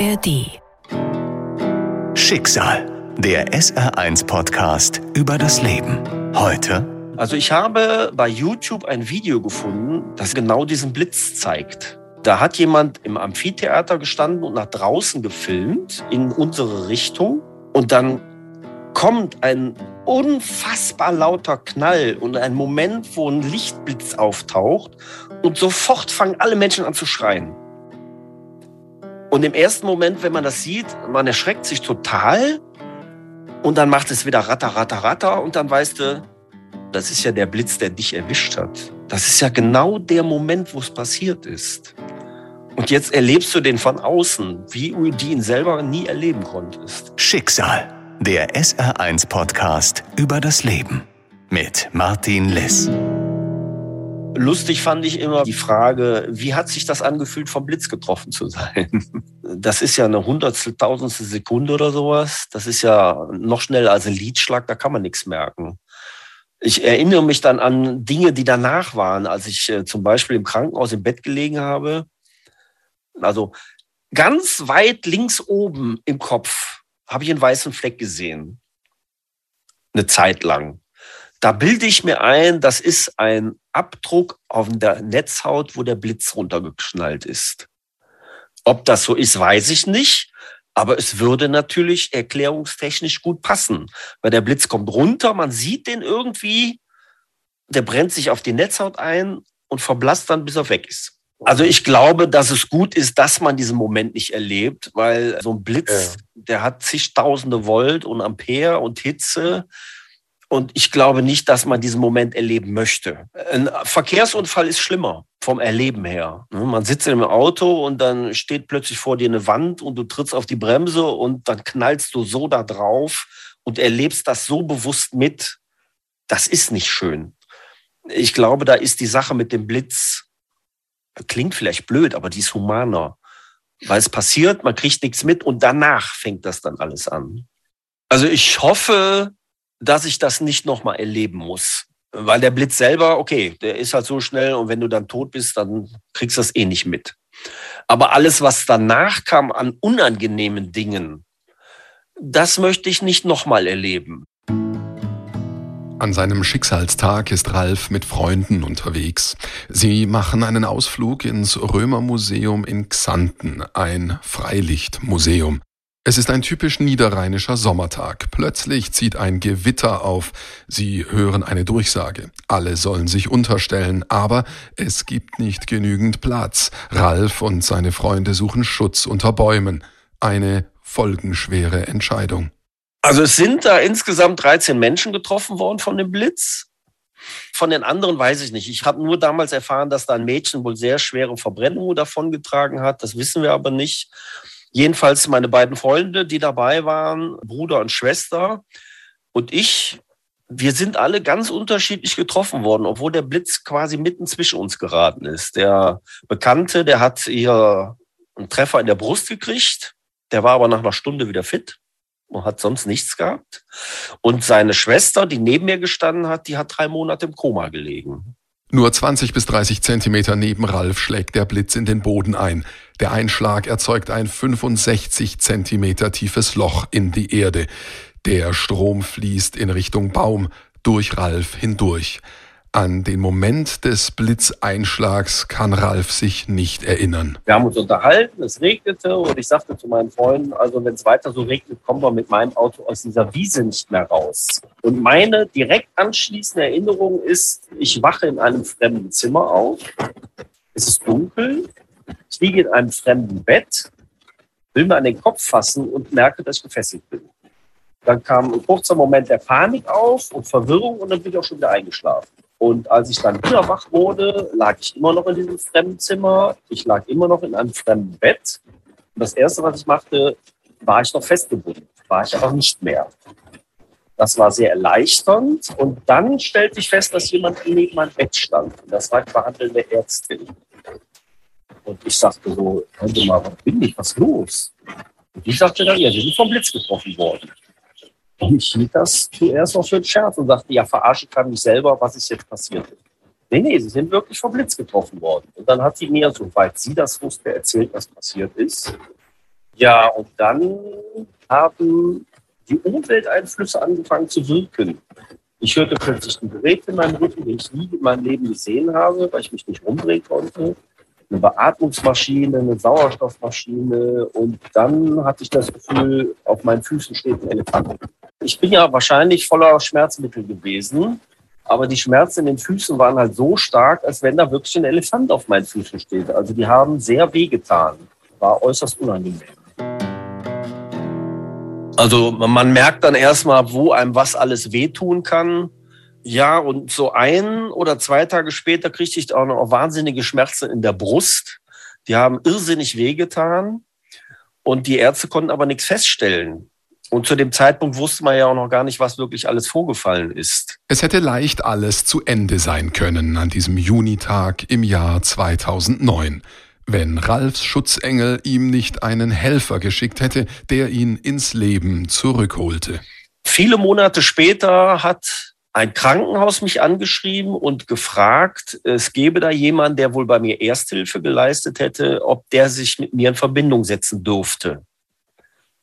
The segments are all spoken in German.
ARD. Schicksal, der SR1-Podcast über das Leben. Heute. Also ich habe bei YouTube ein Video gefunden, das genau diesen Blitz zeigt. Da hat jemand im Amphitheater gestanden und nach draußen gefilmt in unsere Richtung. Und dann kommt ein unfassbar lauter Knall und ein Moment, wo ein Lichtblitz auftaucht. Und sofort fangen alle Menschen an zu schreien. Und im ersten Moment, wenn man das sieht, man erschreckt sich total und dann macht es wieder ratter, ratter, ratter und dann weißt du, das ist ja der Blitz, der dich erwischt hat. Das ist ja genau der Moment, wo es passiert ist. Und jetzt erlebst du den von außen, wie du ihn selber nie erleben konntest. Schicksal, der SR1-Podcast über das Leben mit Martin Liss. Lustig fand ich immer die Frage, wie hat sich das angefühlt, vom Blitz getroffen zu sein? Das ist ja eine hundertstel, tausendstel Sekunde oder sowas. Das ist ja noch schneller als ein Liedschlag, da kann man nichts merken. Ich erinnere mich dann an Dinge, die danach waren, als ich äh, zum Beispiel im Krankenhaus im Bett gelegen habe. Also ganz weit links oben im Kopf habe ich einen weißen Fleck gesehen. Eine Zeit lang. Da bilde ich mir ein, das ist ein Abdruck auf der Netzhaut, wo der Blitz runtergeschnallt ist. Ob das so ist, weiß ich nicht. Aber es würde natürlich erklärungstechnisch gut passen, weil der Blitz kommt runter, man sieht den irgendwie, der brennt sich auf die Netzhaut ein und verblasst dann, bis er weg ist. Also ich glaube, dass es gut ist, dass man diesen Moment nicht erlebt, weil so ein Blitz, ja. der hat zigtausende Volt und Ampere und Hitze. Und ich glaube nicht, dass man diesen Moment erleben möchte. Ein Verkehrsunfall ist schlimmer vom Erleben her. Ne, man sitzt einem Auto und dann steht plötzlich vor dir eine Wand und du trittst auf die Bremse und dann knallst du so da drauf und erlebst das so bewusst mit. Das ist nicht schön. Ich glaube, da ist die Sache mit dem Blitz, klingt vielleicht blöd, aber die ist humaner. Weil es passiert, man kriegt nichts mit und danach fängt das dann alles an. Also ich hoffe, dass ich das nicht nochmal erleben muss. Weil der Blitz selber, okay, der ist halt so schnell und wenn du dann tot bist, dann kriegst du das eh nicht mit. Aber alles, was danach kam an unangenehmen Dingen, das möchte ich nicht nochmal erleben. An seinem Schicksalstag ist Ralf mit Freunden unterwegs. Sie machen einen Ausflug ins Römermuseum in Xanten, ein Freilichtmuseum. Es ist ein typisch niederrheinischer Sommertag. Plötzlich zieht ein Gewitter auf. Sie hören eine Durchsage. Alle sollen sich unterstellen, aber es gibt nicht genügend Platz. Ralf und seine Freunde suchen Schutz unter Bäumen. Eine folgenschwere Entscheidung. Also es sind da insgesamt 13 Menschen getroffen worden von dem Blitz. Von den anderen weiß ich nicht. Ich habe nur damals erfahren, dass da ein Mädchen wohl sehr schwere Verbrennungen davongetragen hat. Das wissen wir aber nicht. Jedenfalls meine beiden Freunde, die dabei waren, Bruder und Schwester und ich, wir sind alle ganz unterschiedlich getroffen worden, obwohl der Blitz quasi mitten zwischen uns geraten ist. Der Bekannte, der hat ihr einen Treffer in der Brust gekriegt, der war aber nach einer Stunde wieder fit und hat sonst nichts gehabt. Und seine Schwester, die neben mir gestanden hat, die hat drei Monate im Koma gelegen. Nur 20 bis 30 Zentimeter neben Ralf schlägt der Blitz in den Boden ein. Der Einschlag erzeugt ein 65 Zentimeter tiefes Loch in die Erde. Der Strom fließt in Richtung Baum durch Ralf hindurch. An den Moment des Blitzeinschlags kann Ralf sich nicht erinnern. Wir haben uns unterhalten, es regnete und ich sagte zu meinen Freunden, also wenn es weiter so regnet, kommen wir mit meinem Auto aus dieser Wiese nicht mehr raus. Und meine direkt anschließende Erinnerung ist, ich wache in einem fremden Zimmer auf, es ist dunkel, ich liege in einem fremden Bett, will mir an den Kopf fassen und merke, dass ich gefesselt bin. Dann kam ein kurzer Moment der Panik auf und Verwirrung und dann bin ich auch schon wieder eingeschlafen. Und als ich dann wieder wach wurde, lag ich immer noch in diesem fremden Zimmer. Ich lag immer noch in einem fremden Bett. Und das Erste, was ich machte, war ich noch festgebunden. War ich aber nicht mehr. Das war sehr erleichternd. Und dann stellte ich fest, dass jemand neben meinem Bett stand. Und das war die behandelnde Ärztin. Und ich sagte so, Sie mal, was bin ich? Was ist los? Und die sagte dann, ja, Sie sind vom Blitz getroffen worden. Ich hielt das zuerst noch für einen Scherz und sagte, ja, verarsche ich mich selber, was ist jetzt passiert. Nee, nee, sie sind wirklich vom Blitz getroffen worden. Und dann hat sie mir, soweit sie das wusste, erzählt, was passiert ist. Ja, und dann haben die Umwelteinflüsse angefangen zu wirken. Ich hörte plötzlich ein Gerät in meinem Rücken, den ich nie in meinem Leben gesehen habe, weil ich mich nicht rumdrehen konnte. Eine Beatmungsmaschine, eine Sauerstoffmaschine und dann hatte ich das Gefühl, auf meinen Füßen steht ein Elefant. Ich bin ja wahrscheinlich voller Schmerzmittel gewesen, aber die Schmerzen in den Füßen waren halt so stark, als wenn da wirklich ein Elefant auf meinen Füßen steht. Also die haben sehr wehgetan. War äußerst unangenehm. Also man merkt dann erstmal, wo einem was alles wehtun kann. Ja, und so ein oder zwei Tage später kriegte ich auch noch wahnsinnige Schmerzen in der Brust. Die haben irrsinnig wehgetan. Und die Ärzte konnten aber nichts feststellen. Und zu dem Zeitpunkt wusste man ja auch noch gar nicht, was wirklich alles vorgefallen ist. Es hätte leicht alles zu Ende sein können an diesem Junitag im Jahr 2009 wenn Ralfs Schutzengel ihm nicht einen Helfer geschickt hätte, der ihn ins Leben zurückholte. Viele Monate später hat ein Krankenhaus mich angeschrieben und gefragt, es gebe da jemanden, der wohl bei mir Ersthilfe geleistet hätte, ob der sich mit mir in Verbindung setzen durfte.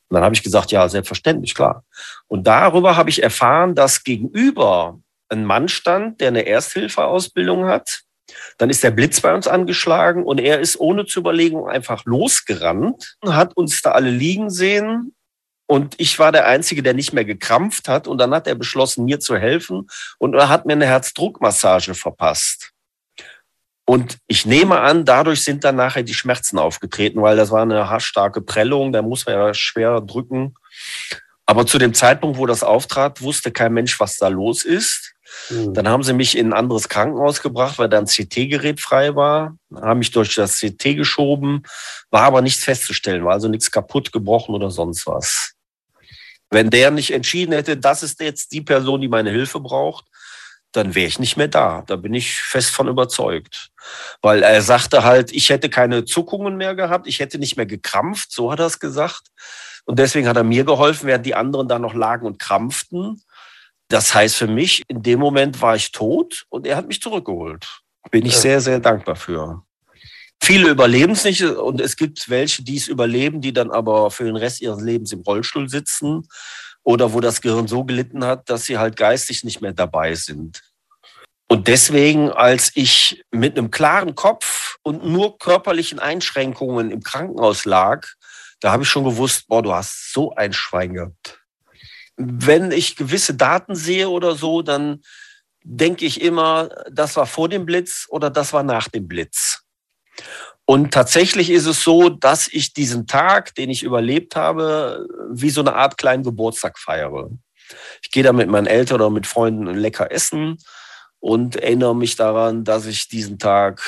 Und dann habe ich gesagt, ja, selbstverständlich, klar. Und darüber habe ich erfahren, dass gegenüber ein Mann stand, der eine Ersthilfeausbildung hat dann ist der Blitz bei uns angeschlagen und er ist ohne zu überlegen einfach losgerannt, hat uns da alle liegen sehen. Und ich war der Einzige, der nicht mehr gekrampft hat. Und dann hat er beschlossen, mir zu helfen. Und er hat mir eine Herzdruckmassage verpasst. Und ich nehme an, dadurch sind dann nachher die Schmerzen aufgetreten, weil das war eine haarstarke Prellung, da muss man ja schwer drücken. Aber zu dem Zeitpunkt, wo das auftrat, wusste kein Mensch, was da los ist. Mhm. Dann haben sie mich in ein anderes Krankenhaus gebracht, weil da ein CT-Gerät frei war. Haben mich durch das CT geschoben, war aber nichts festzustellen, war also nichts kaputt, gebrochen oder sonst was. Wenn der nicht entschieden hätte, das ist jetzt die Person, die meine Hilfe braucht, dann wäre ich nicht mehr da. Da bin ich fest von überzeugt. Weil er sagte halt, ich hätte keine Zuckungen mehr gehabt, ich hätte nicht mehr gekrampft, so hat er es gesagt. Und deswegen hat er mir geholfen, während die anderen da noch lagen und krampften. Das heißt für mich, in dem Moment war ich tot und er hat mich zurückgeholt. Bin ich sehr, sehr dankbar für. Viele überleben es nicht und es gibt welche, die es überleben, die dann aber für den Rest ihres Lebens im Rollstuhl sitzen oder wo das Gehirn so gelitten hat, dass sie halt geistig nicht mehr dabei sind. Und deswegen, als ich mit einem klaren Kopf und nur körperlichen Einschränkungen im Krankenhaus lag, da habe ich schon gewusst, boah, du hast so ein Schwein gehabt wenn ich gewisse Daten sehe oder so, dann denke ich immer, das war vor dem Blitz oder das war nach dem Blitz. Und tatsächlich ist es so, dass ich diesen Tag, den ich überlebt habe, wie so eine Art kleinen Geburtstag feiere. Ich gehe da mit meinen Eltern oder mit Freunden lecker essen und erinnere mich daran, dass ich diesen Tag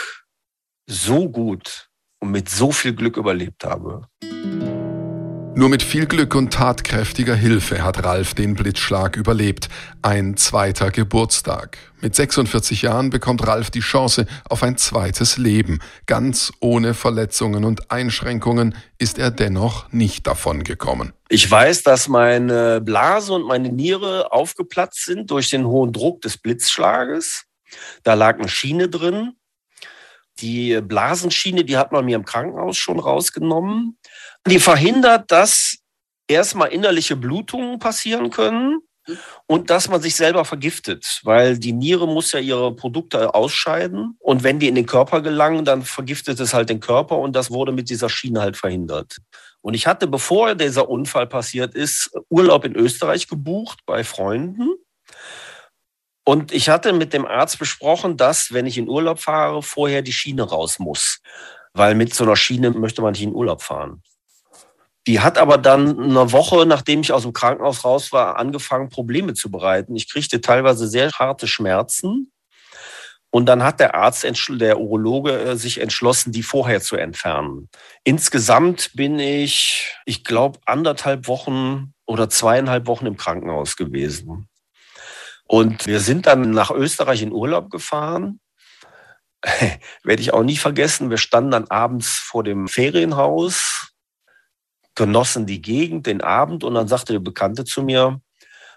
so gut und mit so viel Glück überlebt habe. Nur mit viel Glück und tatkräftiger Hilfe hat Ralf den Blitzschlag überlebt. Ein zweiter Geburtstag. Mit 46 Jahren bekommt Ralf die Chance auf ein zweites Leben. Ganz ohne Verletzungen und Einschränkungen ist er dennoch nicht davon gekommen. Ich weiß, dass meine Blase und meine Niere aufgeplatzt sind durch den hohen Druck des Blitzschlages. Da lag eine Schiene drin. Die Blasenschiene, die hat man mir im Krankenhaus schon rausgenommen. Die verhindert, dass erstmal innerliche Blutungen passieren können und dass man sich selber vergiftet, weil die Niere muss ja ihre Produkte ausscheiden und wenn die in den Körper gelangen, dann vergiftet es halt den Körper und das wurde mit dieser Schiene halt verhindert. Und ich hatte, bevor dieser Unfall passiert ist, Urlaub in Österreich gebucht bei Freunden. Und ich hatte mit dem Arzt besprochen, dass, wenn ich in Urlaub fahre, vorher die Schiene raus muss. Weil mit so einer Schiene möchte man nicht in Urlaub fahren. Die hat aber dann eine Woche, nachdem ich aus dem Krankenhaus raus war, angefangen, Probleme zu bereiten. Ich kriegte teilweise sehr harte Schmerzen. Und dann hat der Arzt, der Urologe, äh, sich entschlossen, die vorher zu entfernen. Insgesamt bin ich, ich glaube, anderthalb Wochen oder zweieinhalb Wochen im Krankenhaus gewesen. Und wir sind dann nach Österreich in Urlaub gefahren. Werde ich auch nie vergessen. Wir standen dann abends vor dem Ferienhaus genossen die Gegend, den Abend und dann sagte der Bekannte zu mir,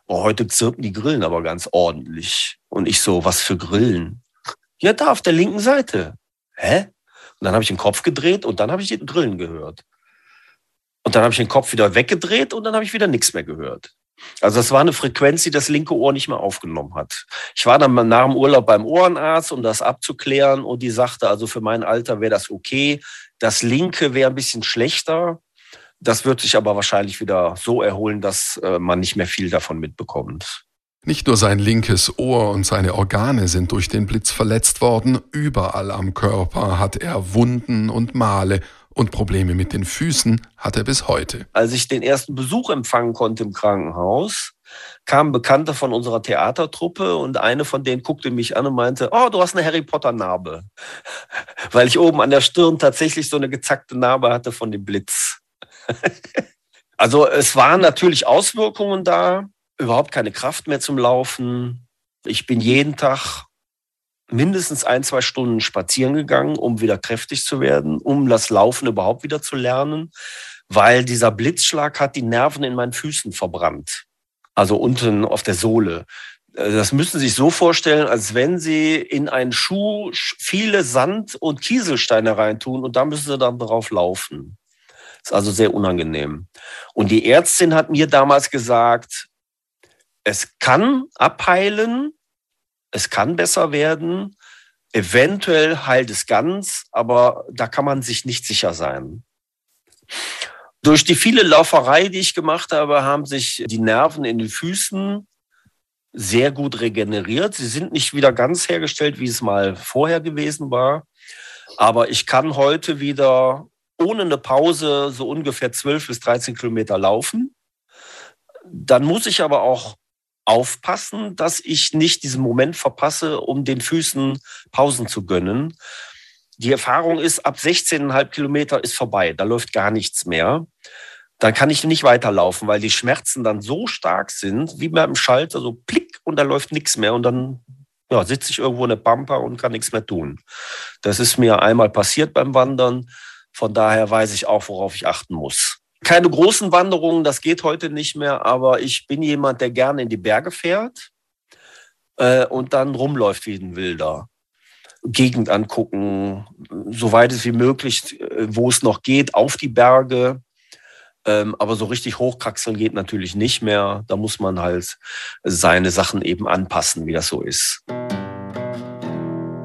oh, heute zirpen die Grillen aber ganz ordentlich. Und ich so, was für Grillen? Ja, da auf der linken Seite. Hä? Und dann habe ich den Kopf gedreht und dann habe ich die Grillen gehört. Und Und dann habe ich den Kopf wieder weggedreht und dann habe ich wieder nichts mehr gehört. Also das war eine Frequenz, die das linke Ohr nicht mehr aufgenommen hat. Ich war dann nach dem Urlaub beim Ohrenarzt, um das abzuklären und die sagte, also für mein Alter wäre das okay. Das linke wäre ein bisschen schlechter. Das wird sich aber wahrscheinlich wieder so erholen, dass äh, man nicht mehr viel davon mitbekommt. Nicht nur sein linkes Ohr und seine Organe sind durch den Blitz verletzt worden, überall am Körper hat er Wunden und Male und Probleme mit den Füßen hat er bis heute. Als ich den ersten Besuch empfangen konnte im Krankenhaus, kamen Bekannte von unserer Theatertruppe und eine von denen guckte mich an und meinte, oh, du hast eine Harry Potter Narbe. Weil ich oben an der Stirn tatsächlich so eine gezackte Narbe hatte von dem Blitz. also es waren natürlich Auswirkungen da, überhaupt keine Kraft mehr zum Laufen. Ich bin jeden Tag mindestens ein, zwei Stunden spazieren gegangen, um wieder kräftig zu werden, um das Laufen überhaupt wieder zu lernen, weil dieser Blitzschlag hat die Nerven in meinen Füßen verbrannt. Also unten auf der Sohle. Äh, das müssen Sie sich so vorstellen, als wenn Sie in einen Schuh viele Sand- und Kieselsteine reintun und da müssen Sie dann drauf laufen. Ist also sehr unangenehm. Und die Ärztin hat mir damals gesagt, es kann abheilen, es kann besser werden, eventuell heilt es ganz, aber da kann man sich nicht sicher sein. Durch die viele Lauferei, die ich gemacht habe, haben sich die Nerven in den Füßen sehr gut regeneriert. Sie sind nicht wieder ganz hergestellt, wie es mal vorher gewesen war. Aber ich kann heute wieder ohne eine Pause so ungefähr 12 bis 13 Kilometer laufen. Dann muss ich aber auch aufpassen, dass ich nicht diesen Moment verpasse, um den Füßen Pausen zu gönnen. Die Erfahrung ist, ab 16,5 Kilometer ist vorbei, da läuft gar nichts mehr. Dann kann ich nicht weiterlaufen, weil die Schmerzen dann so stark sind, wie beim Schalter, so plick und da läuft nichts mehr und dann ja, sitze ich irgendwo in der Pampa und kann nichts mehr tun. Das ist mir einmal passiert beim Wandern. Von daher weiß ich auch, worauf ich achten muss. Keine großen Wanderungen, das geht heute nicht mehr, aber ich bin jemand, der gerne in die Berge fährt äh, und dann rumläuft wie ein Wilder. Gegend angucken, soweit es wie möglich, äh, wo es noch geht, auf die Berge. Ähm, aber so richtig hochkraxeln geht natürlich nicht mehr. Da muss man halt seine Sachen eben anpassen, wie das so ist.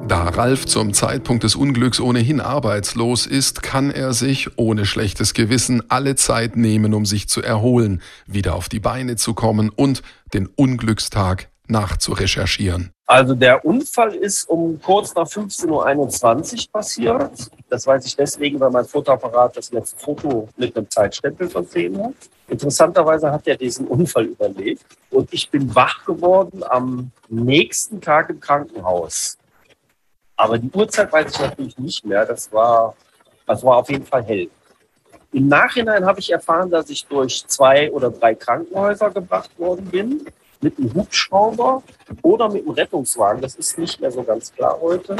Da Ralf zum Zeitpunkt des Unglücks ohnehin arbeitslos ist, kann er sich ohne schlechtes Gewissen alle Zeit nehmen, um sich zu erholen, wieder auf die Beine zu kommen und den Unglückstag nachzurecherchieren. Also der Unfall ist um kurz nach 15.21 Uhr passiert. Das weiß ich deswegen, weil mein Fotoapparat das letzte Foto mit einem Zeitstempel versehen hat. Interessanterweise hat er diesen Unfall überlebt und ich bin wach geworden am nächsten Tag im Krankenhaus. Aber die Uhrzeit weiß ich natürlich nicht mehr. Das war, das war auf jeden Fall hell. Im Nachhinein habe ich erfahren, dass ich durch zwei oder drei Krankenhäuser gebracht worden bin, mit einem Hubschrauber oder mit einem Rettungswagen. Das ist nicht mehr so ganz klar heute.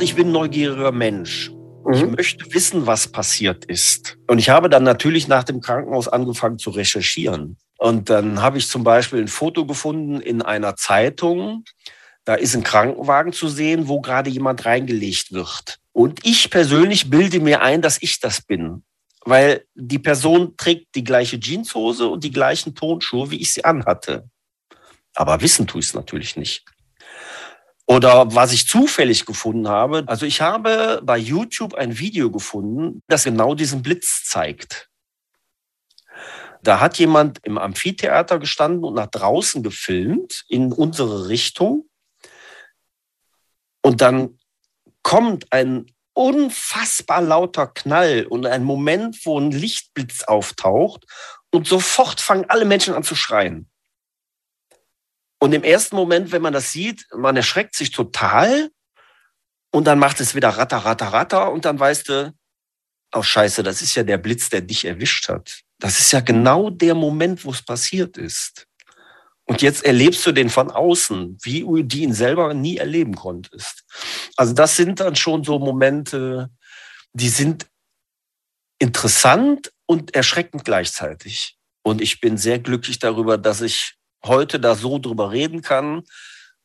Ich bin ein neugieriger Mensch. Mhm. Ich möchte wissen, was passiert ist. Und ich habe dann natürlich nach dem Krankenhaus angefangen zu recherchieren. Und dann habe ich zum Beispiel ein Foto gefunden in einer Zeitung, da ist ein Krankenwagen zu sehen, wo gerade jemand reingelegt wird. Und ich persönlich bilde mir ein, dass ich das bin. Weil die Person trägt die gleiche Jeanshose und die gleichen Tonschuhe, wie ich sie anhatte. Aber wissen tue ich es natürlich nicht. Oder was ich zufällig gefunden habe, also ich habe bei YouTube ein Video gefunden, das genau diesen Blitz zeigt. Da hat jemand im Amphitheater gestanden und nach draußen gefilmt in unsere Richtung. Und dann kommt ein unfassbar lauter Knall und ein Moment, wo ein Lichtblitz auftaucht und sofort fangen alle Menschen an zu schreien. Und im ersten Moment, wenn man das sieht, man erschreckt sich total und dann macht es wieder ratter, ratter, ratter und dann weißt du, oh Scheiße, das ist ja der Blitz, der dich erwischt hat. Das ist ja genau der Moment, wo es passiert ist. Und jetzt erlebst du den von außen, wie du ihn selber nie erleben konntest. Also das sind dann schon so Momente, die sind interessant und erschreckend gleichzeitig. Und ich bin sehr glücklich darüber, dass ich heute da so drüber reden kann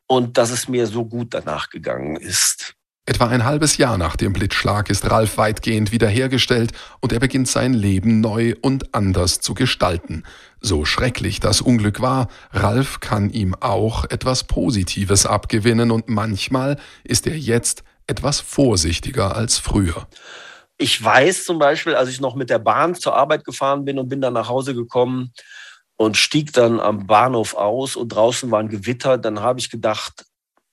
und dass es mir so gut danach gegangen ist. Etwa ein halbes Jahr nach dem Blitzschlag ist Ralf weitgehend wiederhergestellt und er beginnt sein Leben neu und anders zu gestalten. So schrecklich das Unglück war, Ralf kann ihm auch etwas Positives abgewinnen und manchmal ist er jetzt etwas vorsichtiger als früher. Ich weiß zum Beispiel, als ich noch mit der Bahn zur Arbeit gefahren bin und bin dann nach Hause gekommen und stieg dann am Bahnhof aus und draußen war ein Gewitter, dann habe ich gedacht,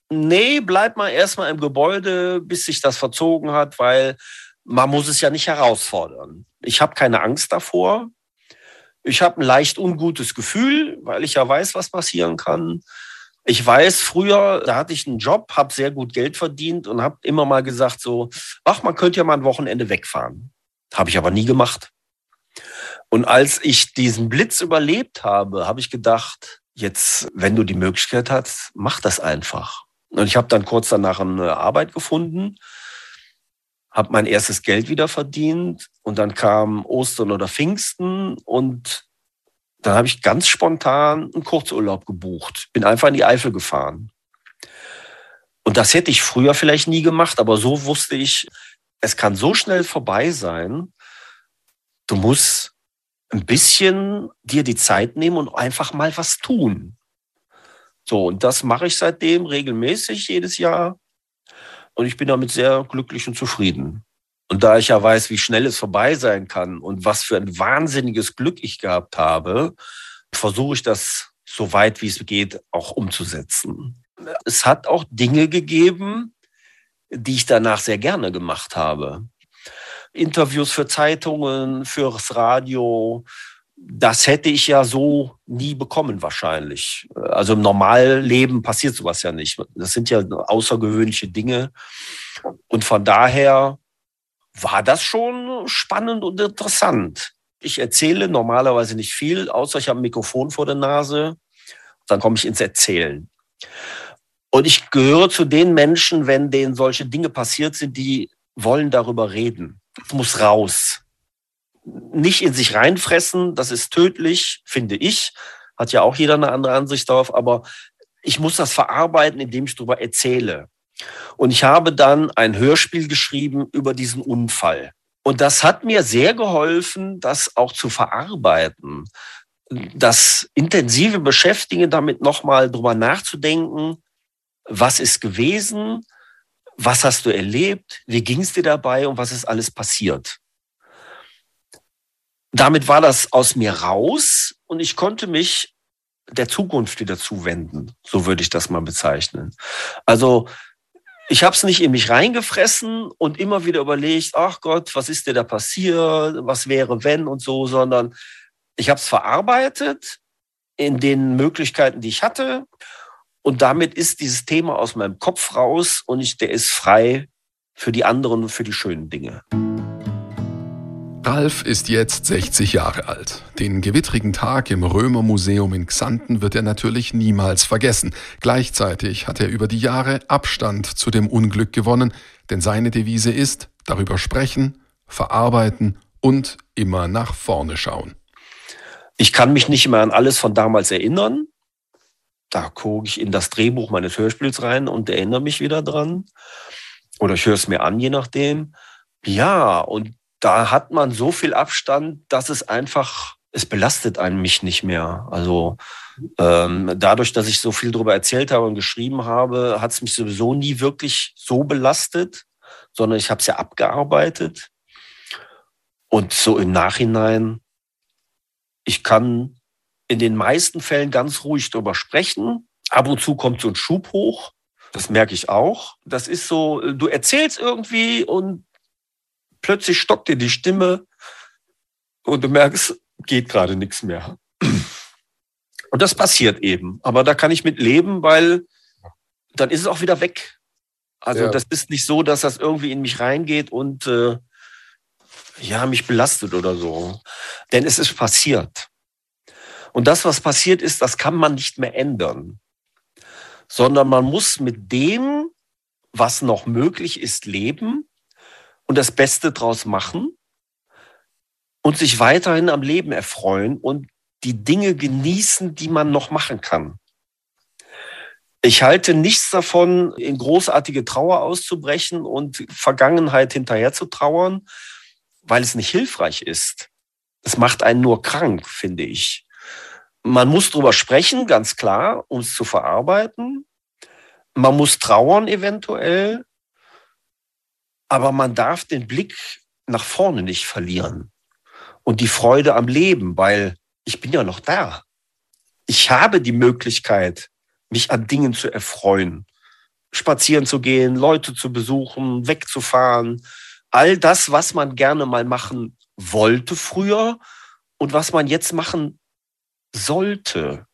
nee, bleib mal erstmal im Gebäude, bis sich das verzogen hat, weil man muss es ja nicht herausfordern. Ich habe keine Angst davor. Ich habe ein leicht ungutes Gefühl, weil ich ja weiß, was passieren kann. Ich weiß, früher, da hatte ich einen Job, habe sehr gut Geld verdient und habe immer mal gesagt so, ach, man könnte ja mal ein Wochenende wegfahren. Habe ich aber nie gemacht. Und als ich diesen Blitz überlebt habe, habe ich gedacht, jetzt, wenn du die Möglichkeit hast, mach das einfach. Und ich habe dann kurz danach eine Arbeit gefunden, habe mein erstes Geld wieder verdient und dann kam Ostern oder Pfingsten und dann habe ich ganz spontan einen Kurzurlaub gebucht, bin einfach in die Eifel gefahren. Und das hätte ich früher vielleicht nie gemacht, aber so wusste ich, es kann so schnell vorbei sein. Du musst ein bisschen dir die Zeit nehmen und einfach mal was tun. So, und das mache ich seitdem regelmäßig jedes Jahr. Und ich bin damit sehr glücklich und zufrieden. Und da ich ja weiß, wie schnell es vorbei sein kann und was für ein wahnsinniges Glück ich gehabt habe, versuche ich das so weit wie es geht auch umzusetzen. Es hat auch Dinge gegeben, die ich danach sehr gerne gemacht habe. Interviews für Zeitungen, fürs Radio, das hätte ich ja so nie bekommen wahrscheinlich. Also im Normalleben passiert sowas ja nicht. Das sind ja außergewöhnliche Dinge. Und von daher war das schon spannend und interessant. Ich erzähle normalerweise nicht viel, außer ich habe ein Mikrofon vor der Nase. Dann komme ich ins Erzählen. Und ich gehöre zu den Menschen, wenn denen solche Dinge passiert sind, die wollen darüber reden. Es muss raus nicht in sich reinfressen, das ist tödlich, finde ich. Hat ja auch jeder eine andere Ansicht darauf, aber ich muss das verarbeiten, indem ich darüber erzähle. Und ich habe dann ein Hörspiel geschrieben über diesen Unfall. Und das hat mir sehr geholfen, das auch zu verarbeiten. Das intensive Beschäftigen damit nochmal drüber nachzudenken, was ist gewesen, was hast du erlebt, wie ging es dir dabei und was ist alles passiert damit war das aus mir raus und ich konnte mich der Zukunft wieder zuwenden. So würde ich das mal bezeichnen. Also ich habe es nicht in mich reingefressen und immer wieder überlegt, ach Gott, was ist dir da passiert, was wäre wenn und so, sondern ich habe es verarbeitet in den Möglichkeiten, die ich hatte. Und damit ist dieses Thema aus meinem Kopf raus und ich, der ist frei für die anderen und für die schönen Dinge. Ralf ist jetzt 60 Jahre alt. Den gewittrigen Tag im Römermuseum in Xanten wird er natürlich niemals vergessen. Gleichzeitig hat er über die Jahre Abstand zu dem Unglück gewonnen, denn seine Devise ist darüber sprechen, verarbeiten und immer nach vorne schauen. Ich kann mich nicht mehr an alles von damals erinnern. Da gucke ich in das Drehbuch meines Hörspiels rein und erinnere mich wieder dran. Oder ich höre es mir an, je nachdem. Ja, und da hat man so viel Abstand, dass es einfach, es belastet einen mich nicht mehr. Also ähm, dadurch, dass ich so viel darüber erzählt habe und geschrieben habe, hat es mich sowieso nie wirklich so belastet, sondern ich habe es ja abgearbeitet. Und so im Nachhinein, ich kann in den meisten Fällen ganz ruhig darüber sprechen. Ab und zu kommt so ein Schub hoch. Das merke ich auch. Das ist so, du erzählst irgendwie und plötzlich stockt dir die Stimme und du merkst, geht gerade nichts mehr. Und das passiert eben. Aber da kann ich mit leben, weil dann ist es auch wieder weg. Also ja. das ist nicht so, dass das irgendwie in mich reingeht und äh, ja, mich belastet oder so. Denn es ist passiert. Und das, was passiert ist, das kann man nicht mehr ändern. Sondern man muss mit dem, was noch möglich ist, leben und das Beste draus machen und sich weiterhin am Leben erfreuen und die Dinge genießen, die man noch machen kann. Ich halte nichts davon, in großartige Trauer auszubrechen und Vergangenheit hinterher zu trauern, weil es nicht hilfreich ist. Es macht einen nur krank, finde ich. Man muss drüber sprechen, ganz klar, um es zu verarbeiten. Man muss trauern eventuell, aber man darf den Blick nach vorne nicht verlieren und die Freude am Leben, weil ich bin ja noch da. Ich habe die Möglichkeit, mich an Dingen zu erfreuen, spazieren zu gehen, Leute zu besuchen, wegzufahren, all das, was man gerne mal machen wollte früher und was man jetzt machen sollte.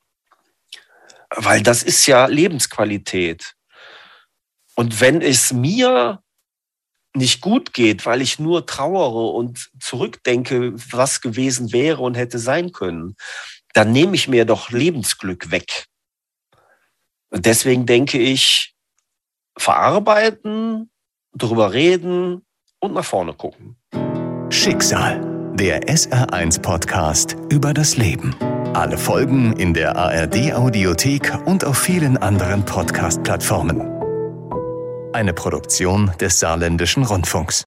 Weil das ist ja Lebensqualität. Und wenn es mir nicht gut geht, weil ich nur trauere und zurückdenke, was gewesen wäre und hätte sein können, dann nehme ich mir doch Lebensglück weg. Und deswegen denke ich, verarbeiten, drüber reden und nach vorne gucken. Schicksal, der SR1-Podcast über das Leben. Alle Folgen in der ARD-Audiothek und auf vielen anderen Podcast-Plattformen. Eine Produktion des Saarländischen Rundfunks.